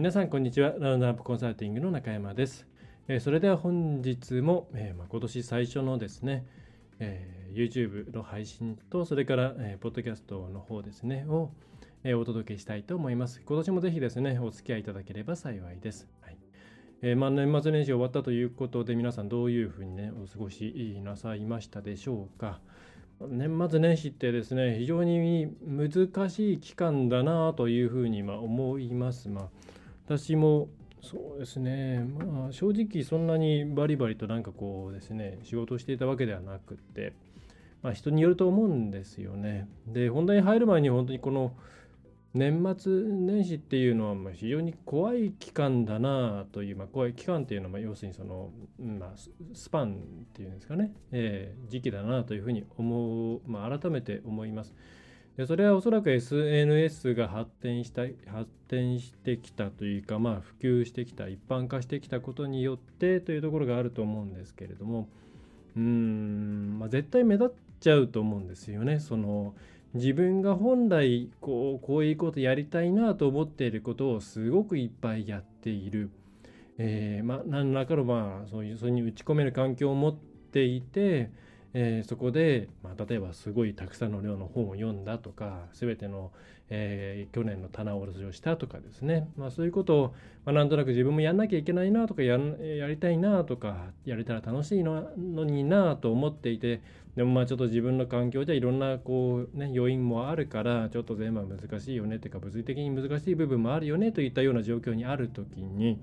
皆さんこんにちは。ラウンドアップコンサルティングの中山です、えーそれでは本日も、えーまあ、今年最初のですね、えー YouTube の配信とそれから、えー、ポッドキャストの方ですねを、えお届けしたいと思います。今年もぜひですねお付き合いいただければ幸いです、はい。えーまあ、年末年始終わったということで皆さんどういうふうにねお過ごしなさいましたでしょうか。年末年始ってですね非常に難しい期間だなというふうにま思います、まあ、私もそうですね。まあ正直そんなにバリバリとなんかこうですね仕事をしていたわけではなくって、まあ、人によると思うんですよね。で本題に入る前に本当にこの年末年始っていうのは非常に怖い期間だなという、まあ、怖い期間っていうのは要するにその、まあ、ススパンっていうんですかね、えー時期だなというふうに思う、まあ、改めて思います。でそれはおそらく SNS が発展した発展してきたというか、まあ、普及してきた一般化してきたことによってというところがあると思うんですけれどもうん、まあ、絶対目立っちゃうと思うんですよね。その自分が本来こうこういうことやりたいなと思っていることをすごくいっぱいやっている、えーまあ、何らかのまあそういうそれに打ち込める環境を持っていて、えーそこで、まあ、例えばすごいたくさんの量の本を読んだとか全ての、えー去年の棚卸しをしたとかですね、まあ、そういうことを、まあ、なんとなく自分もやんなきゃいけないなとかやりたいなとかやれたら楽しいののになと思っていてでもまあちょっと自分の環境じゃいろんなこうね要因もあるからちょっと全部難しいよねっていうか物理的に難しい部分もあるよねといったような状況にある時に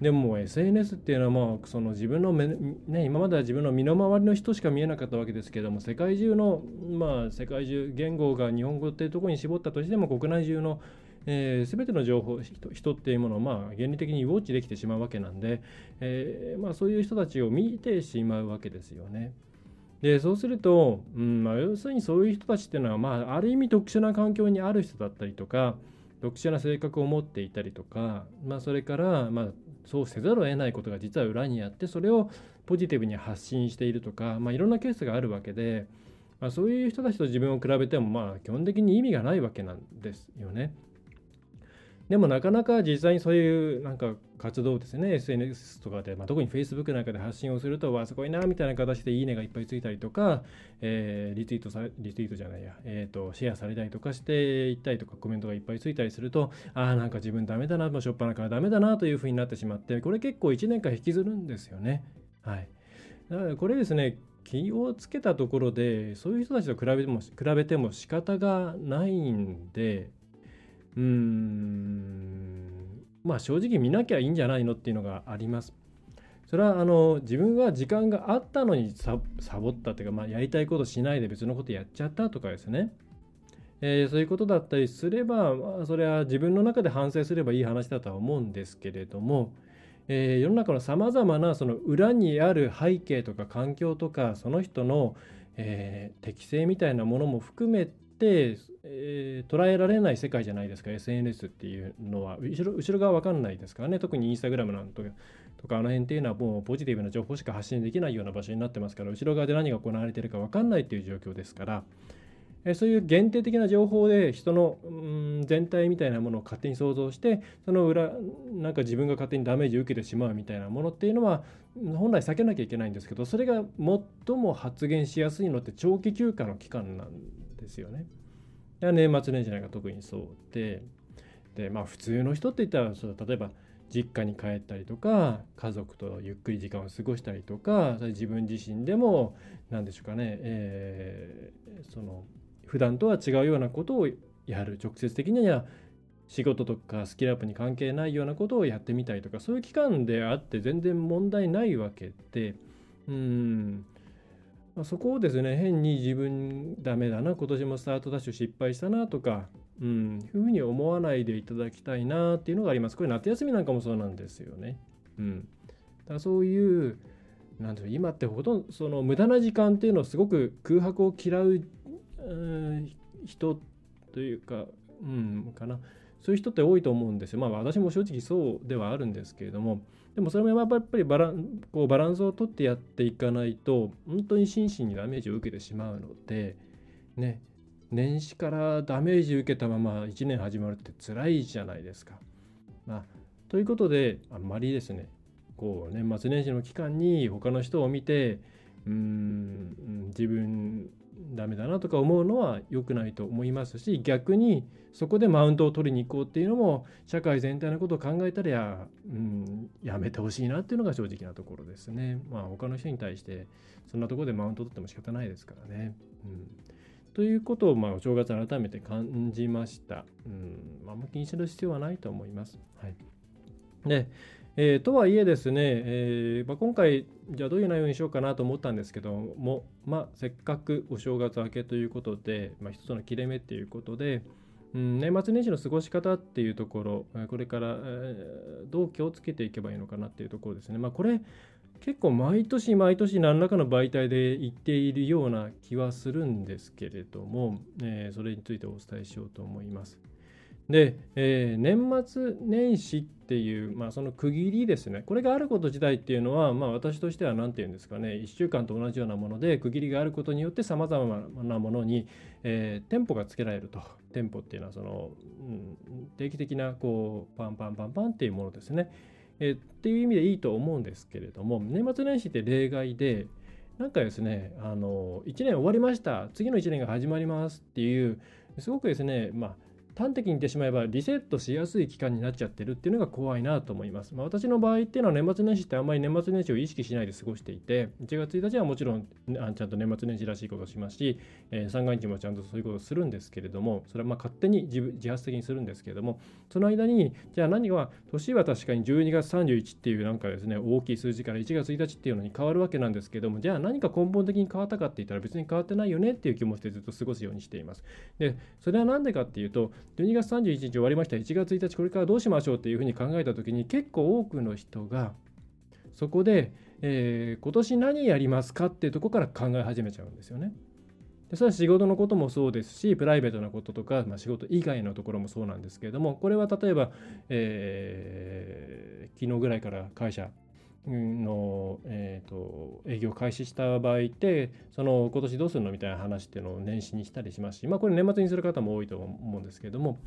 でも SNS っていうのはまあその自分の目、ね、今までは自分の身の回りの人しか見えなかったわけですけども世界中のまあ世界中言語が日本語っていうところに絞ったとしても国内中のえー、全ての情報人っていうものをまあ原理的にウォッチできてしまうわけなんで、えーまあ、そういう人たちを見てしまうわけですよね。でそうすると、うんまあ、要するにそういう人たちっていうのは、まあ、ある意味特殊な環境にある人だったりとか特殊な性格を持っていたりとか、まあ、それから、まあ、そうせざるを得ないことが実は裏にあってそれをポジティブに発信しているとか、まあ、いろんなケースがあるわけで、まあ、そういう人たちと自分を比べてもまあ基本的に意味がないわけなんですよね。でもなかなか実際にそういうなんか活動ですね。SNS とかで、まあ、特に Facebook なんかで発信をするとわすごいなみたいな形でいいねがいっぱいついたりとか、えーリツイートさリツイートじゃないや、えー、とシェアされたりとかしていったりとかコメントがいっぱいついたりするとああなんか自分ダメだなもうしょっぱなからダメだなというふうになってしまってこれ結構1年間引きずるんですよね。はい、だからこれですね気をつけたところでそういう人たちと比べても比べても仕方がないんでうーんまあ正直見なきゃいいんじゃないのっていうのがあります。それはあの自分は時間があったのにサボったというか、まあ、やりたいことしないで別のことやっちゃったとかですね、えーそういうことだったりすれば、まあ、それは自分の中で反省すればいい話だとは思うんですけれども、えー世の中のさまざまなその裏にある背景とか環境とかその人の、えー適性みたいなものも含め、えー捉えられない世界じゃないですか SNS っていうのは後ろ後ろ側わかんないですからね特にインスタグラムなんとかとかあの辺っていうのはもうポジティブな情報しか発信できないような場所になってますから後ろ側で何が行われてるかわかんないっていう状況ですから。えそういう限定的な情報で人のうん全体みたいなものを勝手に想像してその裏なんか自分が勝手にダメージを受けてしまうみたいなものっていうのは本来避けなきゃいけないんですけどそれが最も発言しやすいのって長期休暇の期間なんですよね。で年末年始なんか特にそうででまあ普通の人って言ったら例えば実家に帰ったりとか家族とゆっくり時間を過ごしたりとか自分自身でも何でしょうかね、えーその普段とは違うようなことをやる。直接的には仕事とかスキルアップに関係ないようなことをやってみたりとかそういう期間であって全然問題ないわけでうん。まあそこをですね変に自分ダメだな今年もスタートダッシュ失敗したなとかうん、いうふうに思わないでいただきたいなっていうのがあります。これ夏休みなんかもそうなんですよね。うん、だそういうなんていう今ってほとんどその無駄な時間っていうのをすごく空白を嫌う、うん、人というか、うん、かなそういう人って多いと思うんですよ。まあ私も正直そうではあるんですけれどもでもそれもやっぱりバランこうバランスをとってやっていかないと本当に心身にダメージを受けてしまうのでね年始からダメージ受けたまま1年始まるって辛いじゃないですか。まあ、ということであんまりですねこう年末年始の期間に他の人を見てうん自分ダメだなとか思うのは良くないと思いますし逆にそこでマウントを取りに行こうっていうのも社会全体のことを考えたらや,、うん、やめてほしいなっていうのが正直なところですね。まあ他の人に対してそんなところでマウント取っても仕方ないですからね。うんということを、まあ、お正月改めて感じました。うん、あんま気にする必要はないと思います。はい。で、えー、とはいえですね、えーまあ、今回、じゃあどういう内容にしようかなと思ったんですけども、まあ、せっかくお正月明けということで、まあ、一つの切れ目っていうことで、うん、年末年始の過ごし方っていうところ、これから、えー、どう気をつけていけばいいのかなっていうところですね。まあ、これ、結構毎年毎年何らかの媒体で言っているような気はするんですけれども、えー、それについてお伝えしようと思います。で、えー、年末年始っていう、まあ、その区切りですね、これがあること自体っていうのは、まあ、私としては何て言うんですかね、1週間と同じようなもので、区切りがあることによって、さまざまなものに、えー、店舗がつけられると。店舗っていうのはその、うん、定期的なこうパンパンパンパンっていうものですね。えー、っていう意味でいいと思うんですけれども、年末年始って例外で、なんかですね、あの1年終わりました、次の1年が始まりますっていう、すごくですね、まあ、端的に言ってしまえばリセットしやすい期間になっちゃってるっていうのが怖いなと思います。まあ、私の場合っていうのは年末年始ってあんまり年末年始を意識しないで過ごしていて、1月1日はもちろんあちゃんと年末年始らしいことをしますし、えー、三が日もちゃんとそういうことをするんですけれども、それはまあ勝手に自自発的にするんですけれども、その間に、じゃあ何が、年は確かに12月31っていうなんかですね、大きい数字から1月1日っていうのに変わるわけなんですけども、じゃあ何か根本的に変わったかって言ったら別に変わってないよねっていう気持ちでずっと過ごすようにしています。で、それは何でかっていうと、12月31日終わりました1月1日これからどうしましょうっていうふうに考えた時に結構多くの人がそこで、えー、今年何やりますかっていうとこから考え始めちゃうんですよね。でそれは仕事のこともそうですしプライベートなこととか、まあ、仕事以外のところもそうなんですけれどもこれは例えば、えー、昨日ぐらいから会社の、えーと、営業開始した場合ってその今年どうするのみたいな話っていうのを年始にしたりしますし、まあ、これ年末にする方も多いと思うんですけども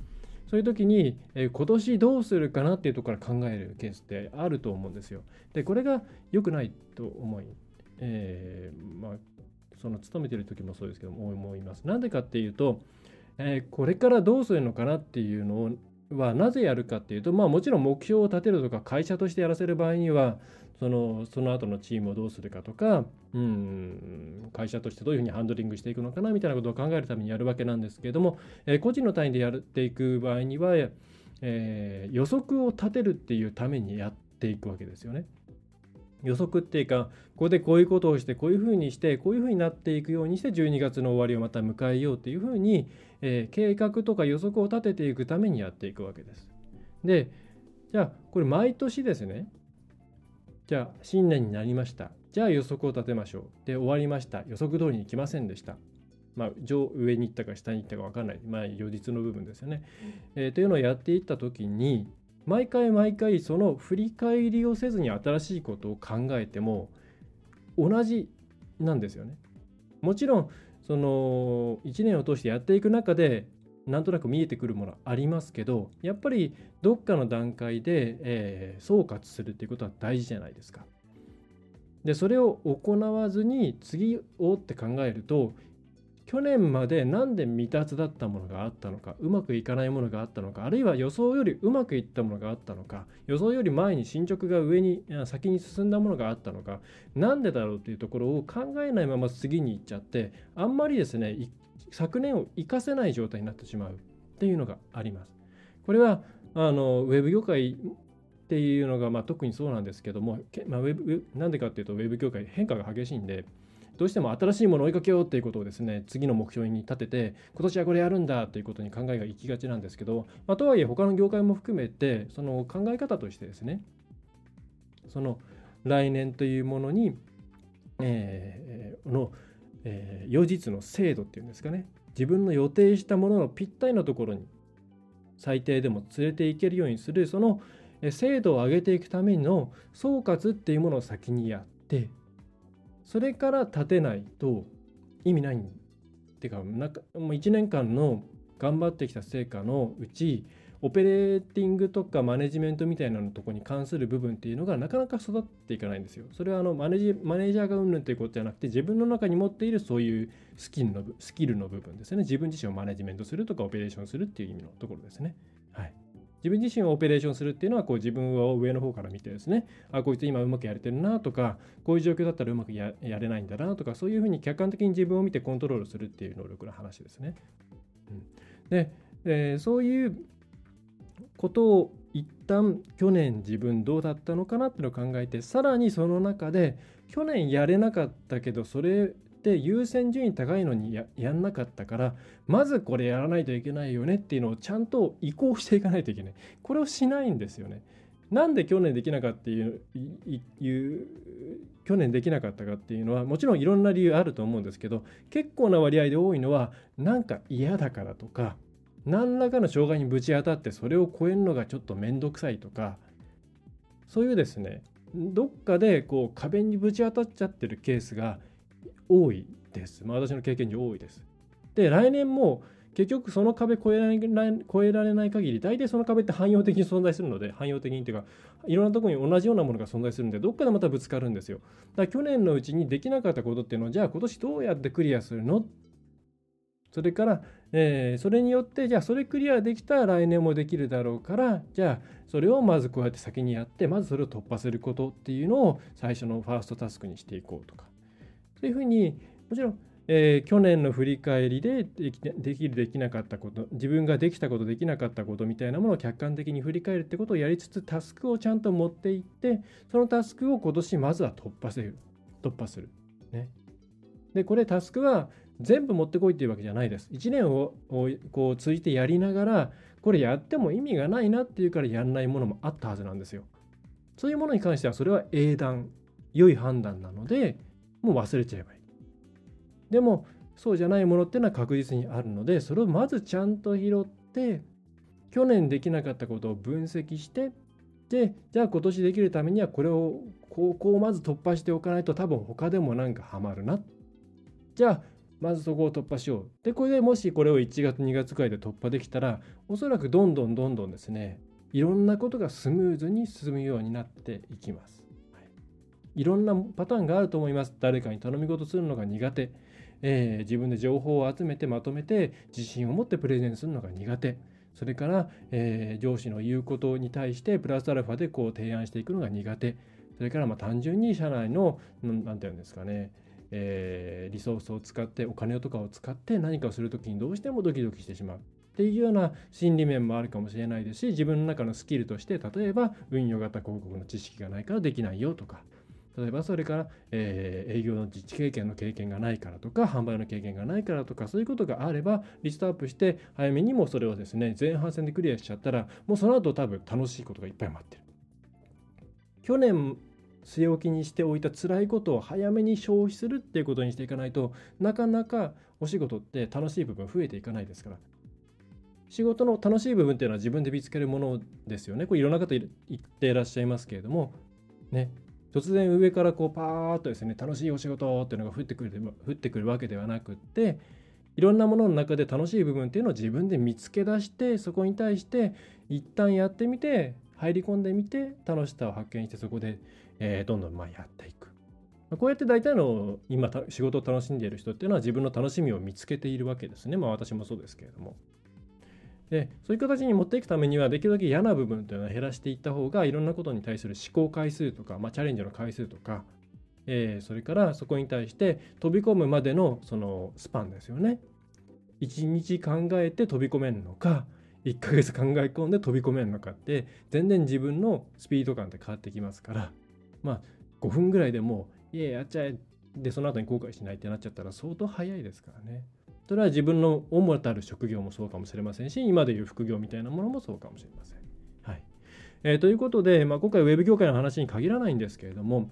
そういう時に、えー、今年どうするかなっていうところから考えるケースってあると思うんですよ。で、これが良くないと思い、えー、まあ、その勤めてる時もそうですけども思います。なんでかっていうと、えー、これからどうするのかなっていうのをはなぜやるかっていうと、まあ、もちろん目標を立てるとか会社としてやらせる場合にはそのその後のチームをどうするかとか、うん、会社としてどういうふうにハンドリングしていくのかなみたいなことを考えるためにやるわけなんですけれども、えー、個人の単位でやっていく場合には、えー、予測を立てるっていうためにやっていくわけですよね。予測っていうか、ここでこういうことをして、こういうふうにして、こういうふうになっていくようにして、12月の終わりをまた迎えようっていうふうに、えー、計画とか予測を立てていくためにやっていくわけです。で、じゃあ、これ毎年ですね、じゃあ、新年になりました。じゃあ予測を立てましょう。で、終わりました。予測通りに来ませんでした。まあ、上上に行ったか下に行ったか分からない、まあ、予実の部分ですよね。えー、というのをやっていった時に、毎回毎回その振り返りをせずに新しいことを考えても同じなんですよね。もちろんその1年を通してやっていく中でなんとなく見えてくるものありますけどやっぱりどっかの段階で、えー、総括するっていうことは大事じゃないですか。でそれを行わずに次をって考えると去年まで何で未達だったものがあったのかうまくいかないものがあったのかあるいは予想よりうまくいったものがあったのか予想より前に進捗が上に先に進んだものがあったのか何でだろうというところを考えないまま次に行っちゃってあんまりですね昨年を生かせない状態になってしまうっていうのがあります。これはあのウェブ業界っていうのが、まあ、特にそうなんですけども、まあ、ウェブなんでかっていうとウェブ業界変化が激しいんでどうしても新しいものを追いかけようっていうことをですね次の目標に立てて今年はこれやるんだということに考えがいきがちなんですけど、まあ、とはいえ他の業界も含めてその考え方としてですねその来年というものに、えー、の、えー、予実の精度っていうんですかね自分の予定したもののぴったりのところに最低でも連れていけるようにするその精度を上げていくための総括っていうものを先にやってそれから立てないと意味ないっていうかなんかもう1年間の頑張ってきた成果のうちオペレーティングとかマネジメントみたいなのとこに関する部分っていうのがなかなか育っていかないんですよ。それはあのマネジマネージャーがうんぬんということじゃなくて自分の中に持っているそういうスキルのスキルの部分ですね。自分自身をマネジメントするとかオペレーションするっていう意味のところですね。はい。自分自身をオペレーションするっていうのはこう自分を上の方から見てですねあこいつ今うまくやれてるなとかこういう状況だったらうまくやれないんだなとかそういうふうに客観的に自分を見てコントロールするっていう能力の話ですね。うん、ででそういうことを一旦去年自分どうだったのかなっていうのを考えてさらにその中で去年やれなかったけどそれって優先順位高いのにややんなかったからまずこれやらないといけないよねっていうのをちゃんと移行していかないといけないこれをしないんですよね。なんで去年できなかったっていういう去年できなかったかっていうのはもちろんいろんな理由あると思うんですけど結構な割合で多いのはなんか嫌だからとか何らかの障害にぶち当たってそれを超えるのがちょっと面倒くさいとかそういうですねどっかでこう壁にぶち当たっちゃってるケースが多いです。まあ、私の経験上多いです。で、来年も結局その壁越えられない越えられない限り、大体その壁って汎用的に存在するので、汎用的にっていうか、いろんなところに同じようなものが存在するんで、どっかでまたぶつかるんですよ。だから去年のうちにできなかったことっていうのは、じゃあ今年どうやってクリアするの？それから、えー、それによって、じゃあそれクリアできたら来年もできるだろうから、じゃあそれをまずこうやって先にやって、まずそれを突破することっていうのを最初のファーストタスクにしていこうとか。そういうふうにもちろん、えー、去年の振り返りでできできるできなかったこと自分ができたことできなかったことみたいなものを客観的に振り返るってことをやりつつタスクをちゃんと持っていってそのタスクを今年まずは突破する突破する。ね、でこれタスクは全部持ってこいっていうわけじゃないです。1年をこう通じてやりながらこれやっても意味がないなっていうからやんないものもあったはずなんですよ。そういうものに関してはそれは英断良い判断なのでもう忘れちゃえばいい。でもそうじゃないものっていうのは確実にあるのでそれをまずちゃんと拾って去年できなかったことを分析してでじゃあ今年できるためにはこれをここをまず突破しておかないと多分他でもなんかハマるな。じゃあまずそこを突破しよう。でこれでもしこれを1月2月くらいで突破できたらおそらくどんどんどんどんですねいろんなことがスムーズに進むようになっていきます。いろんなパターンがあると思います。誰かに頼み事するのが苦手。えー、自分で情報を集めてまとめて自信を持ってプレゼンするのが苦手。それから、えー、上司の言うことに対してプラスアルファでこう提案していくのが苦手。それからまあ単純に社内の何て言うんですかね、えー、リソースを使ってお金とかを使って何かをする時にどうしてもドキドキしてしまう。っていうような心理面もあるかもしれないですし自分の中のスキルとして例えば運用型広告の知識がないからできないよとか例えばそれから、えー、営業の実地経験の経験がないからとか販売の経験がないからとかそういうことがあればリストアップして早めにもそれをですね前半戦でクリアしちゃったらもうその後多分楽しいことがいっぱい待ってる。去年据え置きにしておいた辛いことを早めに消費するっていうことにしていかないとなかなかお仕事って楽しい部分増えていかないですから。仕事の楽しい部分っていうのは自分で見つけるものですよね。これいろんな方言っていらっしゃいますけれどもね。突然上からこうパーッとですね楽しいお仕事っていうのが降ってくる降ってくるわけではなくっていろんなものの中で楽しい部分っていうのを自分で見つけ出してそこに対して一旦やってみて入り込んでみて楽しさを発見してそこで、え、どんどんまやっていく。こうやって大体の今仕事を楽しんでいる人っていうのは自分の楽しみを見つけているわけですね。まあ私もそうですけれども。でそういう形に持っていくためにはできるだけ嫌な部分というのは減らしていった方がいろんなことに対する思考回数とか、まあ、チャレンジの回数とか、えー、それからそこに対して飛び込むまでのそのスパンですよね。1日考えて飛び込めるのか1ヶ月考え込んで飛び込めるのかって全然自分のスピード感って変わってきますからまあ5分ぐらいでもいややっちゃえでその後に後悔しないってなっちゃったら相当早いですからね。それは自分の主たる職業もそうかもしれませんし今でいう副業みたいなものもそうかもしれません。はいえー、ということで、まあ、今回ウェブ業界の話に限らないんですけれども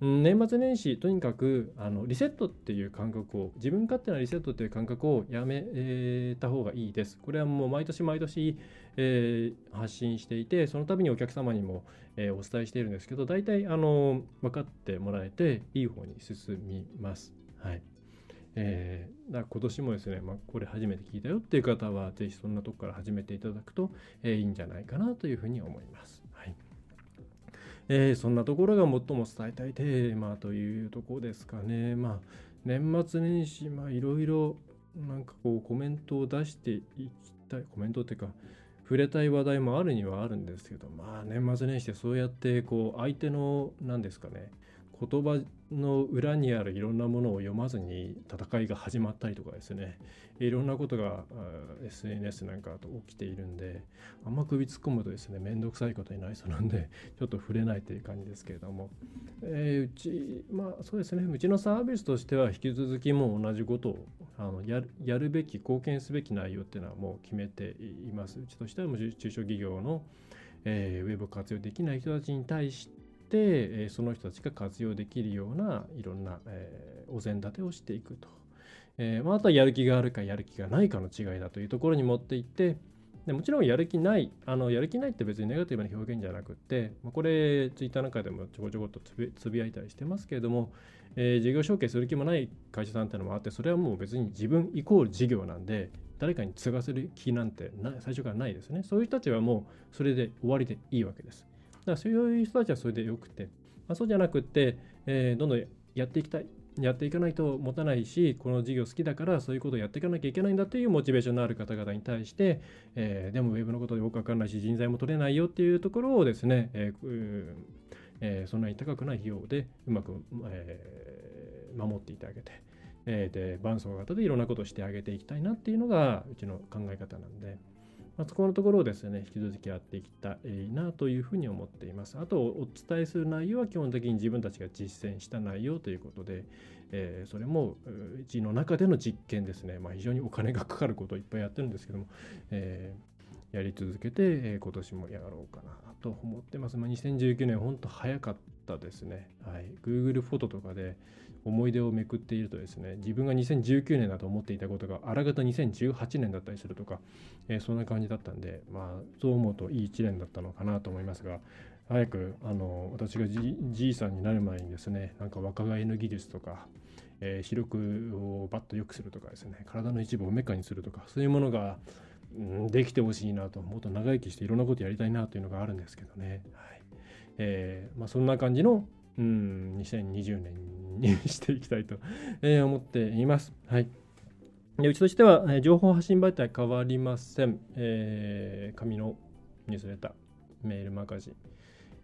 年末年始とにかくあのリセットっていう感覚を自分勝手なリセットっていう感覚をやめた方がいいです。これはもう毎年毎年、えー、発信していてその度にお客様にも、えー、お伝えしているんですけど大体あの分かってもらえていい方に進みます。はいえー、だ今年もですね、まあ、これ初めて聞いたよっていう方は是非そんなとこから始めていただくと、えー、いいんじゃないかなというふうに思います。はいえー、そんなところが最も伝えたいテーマというところですかね。まあ、年末年始、ま、いろいろなんかこうコメントを出していきたい、コメントっていうか、触れたい話題もあるにはあるんですけど、まあ、年末年始でそうやってこう相手の何ですかね言葉の裏にあるいろんなものを読まずに戦いが始まったりとかですね。いろんなことが SNS なんかと起きているんであんま首突っ込むとですね面倒くさいことになりそうなんでちょっと触れないという感じですけれども、えー、うちまあそうですね。うちのサービスとしては引き続きもう同じことをあのやるやるべき貢献すべき内容っていうのはもう決めています。うちとしてはもう中小企業のえー、ウェブ活用できない人たちに対して、その人たちが活用できるようないろんな、えー、お膳立てをしていくと。えーまあ、あとはやる気があるかやる気がないかの違いだというところに持っていってでもちろんやる気ないあのやる気ないって別にネガティブな表現じゃなくて、まあ、これツイッターなんかでもちょこちょこっとつぶやいたりしてますけれども、えー、事業承継する気もない会社さんっていうのもあってそれはもう別に自分イコール事業なんで誰かに継がせる気なんて最初からないですねそういう人たちはもうそれで終わりでいいわけですだからそういう人たちはそれでよくて、まあ、そうじゃなくって、えー、どんどんやっていきたい。やっていかないと持たないし、この事業好きだからそういうことをやっていかなきゃいけないんだというモチベーションのある方々に対して、えー、でもウェブのことでよくわかんないし、人材も取れないよっていうところをですね、えーえー、そんなに高くない費用でうまく、えー、守っていてあげて、えー、で伴走型でいろんなことをしてあげていきたいなっていうのがうちの考え方なんで。まあ、そこのところをですね、引き続きやっていきたいなというふうに思っています。あと、お伝えする内容は基本的に自分たちが実践した内容ということで、えー、それもうちの中での実験ですね、まあ、非常にお金がかかることをいっぱいやってるんですけども、えー、やり続けて、えー、今年もやろうかなと思ってます。まあ、2019年、本当早かったですね。はい、Google フォトとかで、思い出をめくっているとですね自分が2019年だと思っていたことがあらがた2018年だったりするとか、えー、そんな感じだったんでまあそう思うといい1年だったのかなと思いますが早くあの私がじいさんになる前にですねなんか若返りの技術とか、えー、視力をバッと良くするとかですね体の一部をメカにするとかそういうものが、うん、できてほしいなともっと長生きしていろんなことやりたいなというのがあるんですけどね、はいえーまあ、そんな感じの、うん、2020年にしていきたいと 思っています。はい。うちとしては、情報発信媒体変わりません。えー、紙のニュースレター、メールマガジン、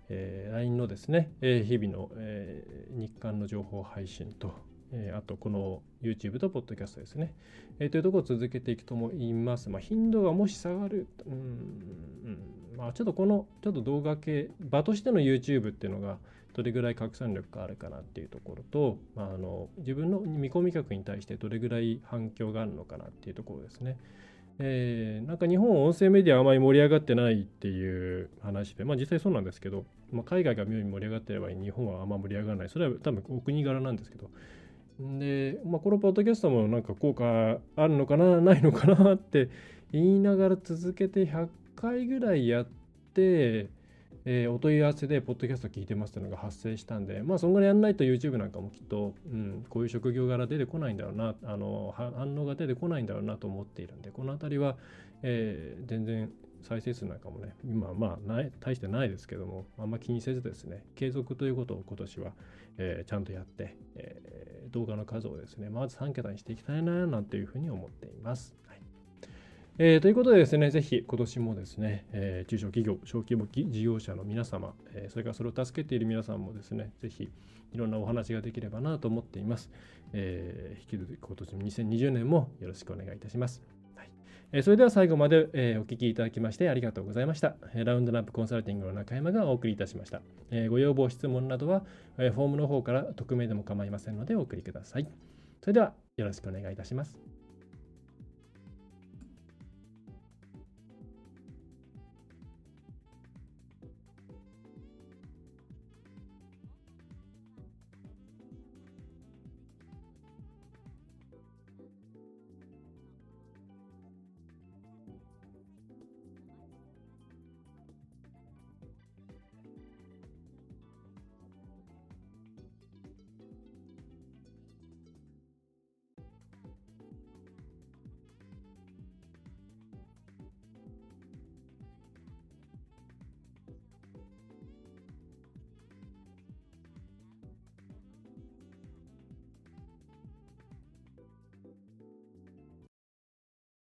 えー、LINE のですね、えー、日々の、えー、日刊の情報配信と、えー、あとこの YouTube と Podcast ですね、えー、というところを続けていくと思います。まあ、頻度がもし下がる、うん、まあ、ちょっとこの、ちょっと動画系、場としての YouTube っていうのが、どれぐらい拡散力があるかなっていうところと、まあ、あの自分の見込み客に対してどれぐらい反響があるのかなっていうところですね。えー、なんか日本音声メディアあまり盛り上がってないっていう話で、まあ実際そうなんですけど、まあ、海外が妙に盛り上がってれば日本はあんま盛り上がらない。それは多分お国柄なんですけど。で、まあ、このポッドキャストもなんか効果あるのかな、ないのかなって言いながら続けて100回ぐらいやって、えー、お問い合わせで、ポッドキャスト聞いてますっていうのが発生したんで、まあ、そんぐらいやんないと YouTube なんかもきっと、うん、こういう職業柄出てこないんだろうな、あの反応が出てこないんだろうなと思っているんで、この辺りは、えー、全然再生数なんかもね、今まあない、大してないですけども、あんま気にせずですね、継続ということを今年は、えー、ちゃんとやって、えー、動画の数をですね、まず3桁にしていきたいな、なんていうふうに思っています。はいえー、ということでですね、ぜひ今年もですね、えー、中小企業、小規模事業者の皆様、えー、それからそれを助けている皆さんもですね、ぜひいろんなお話ができればなと思っています。えー、引き続き今年も2020年もよろしくお願いいたします。それでは最後まで、お聞きいただきましてありがとうございました。ラウンドナップコンサルティングの中山がお送りいたしました。ご要望、質問などは、フォームの方から匿名でも構いませんのでお送りください。それではよろしくお願いいたします。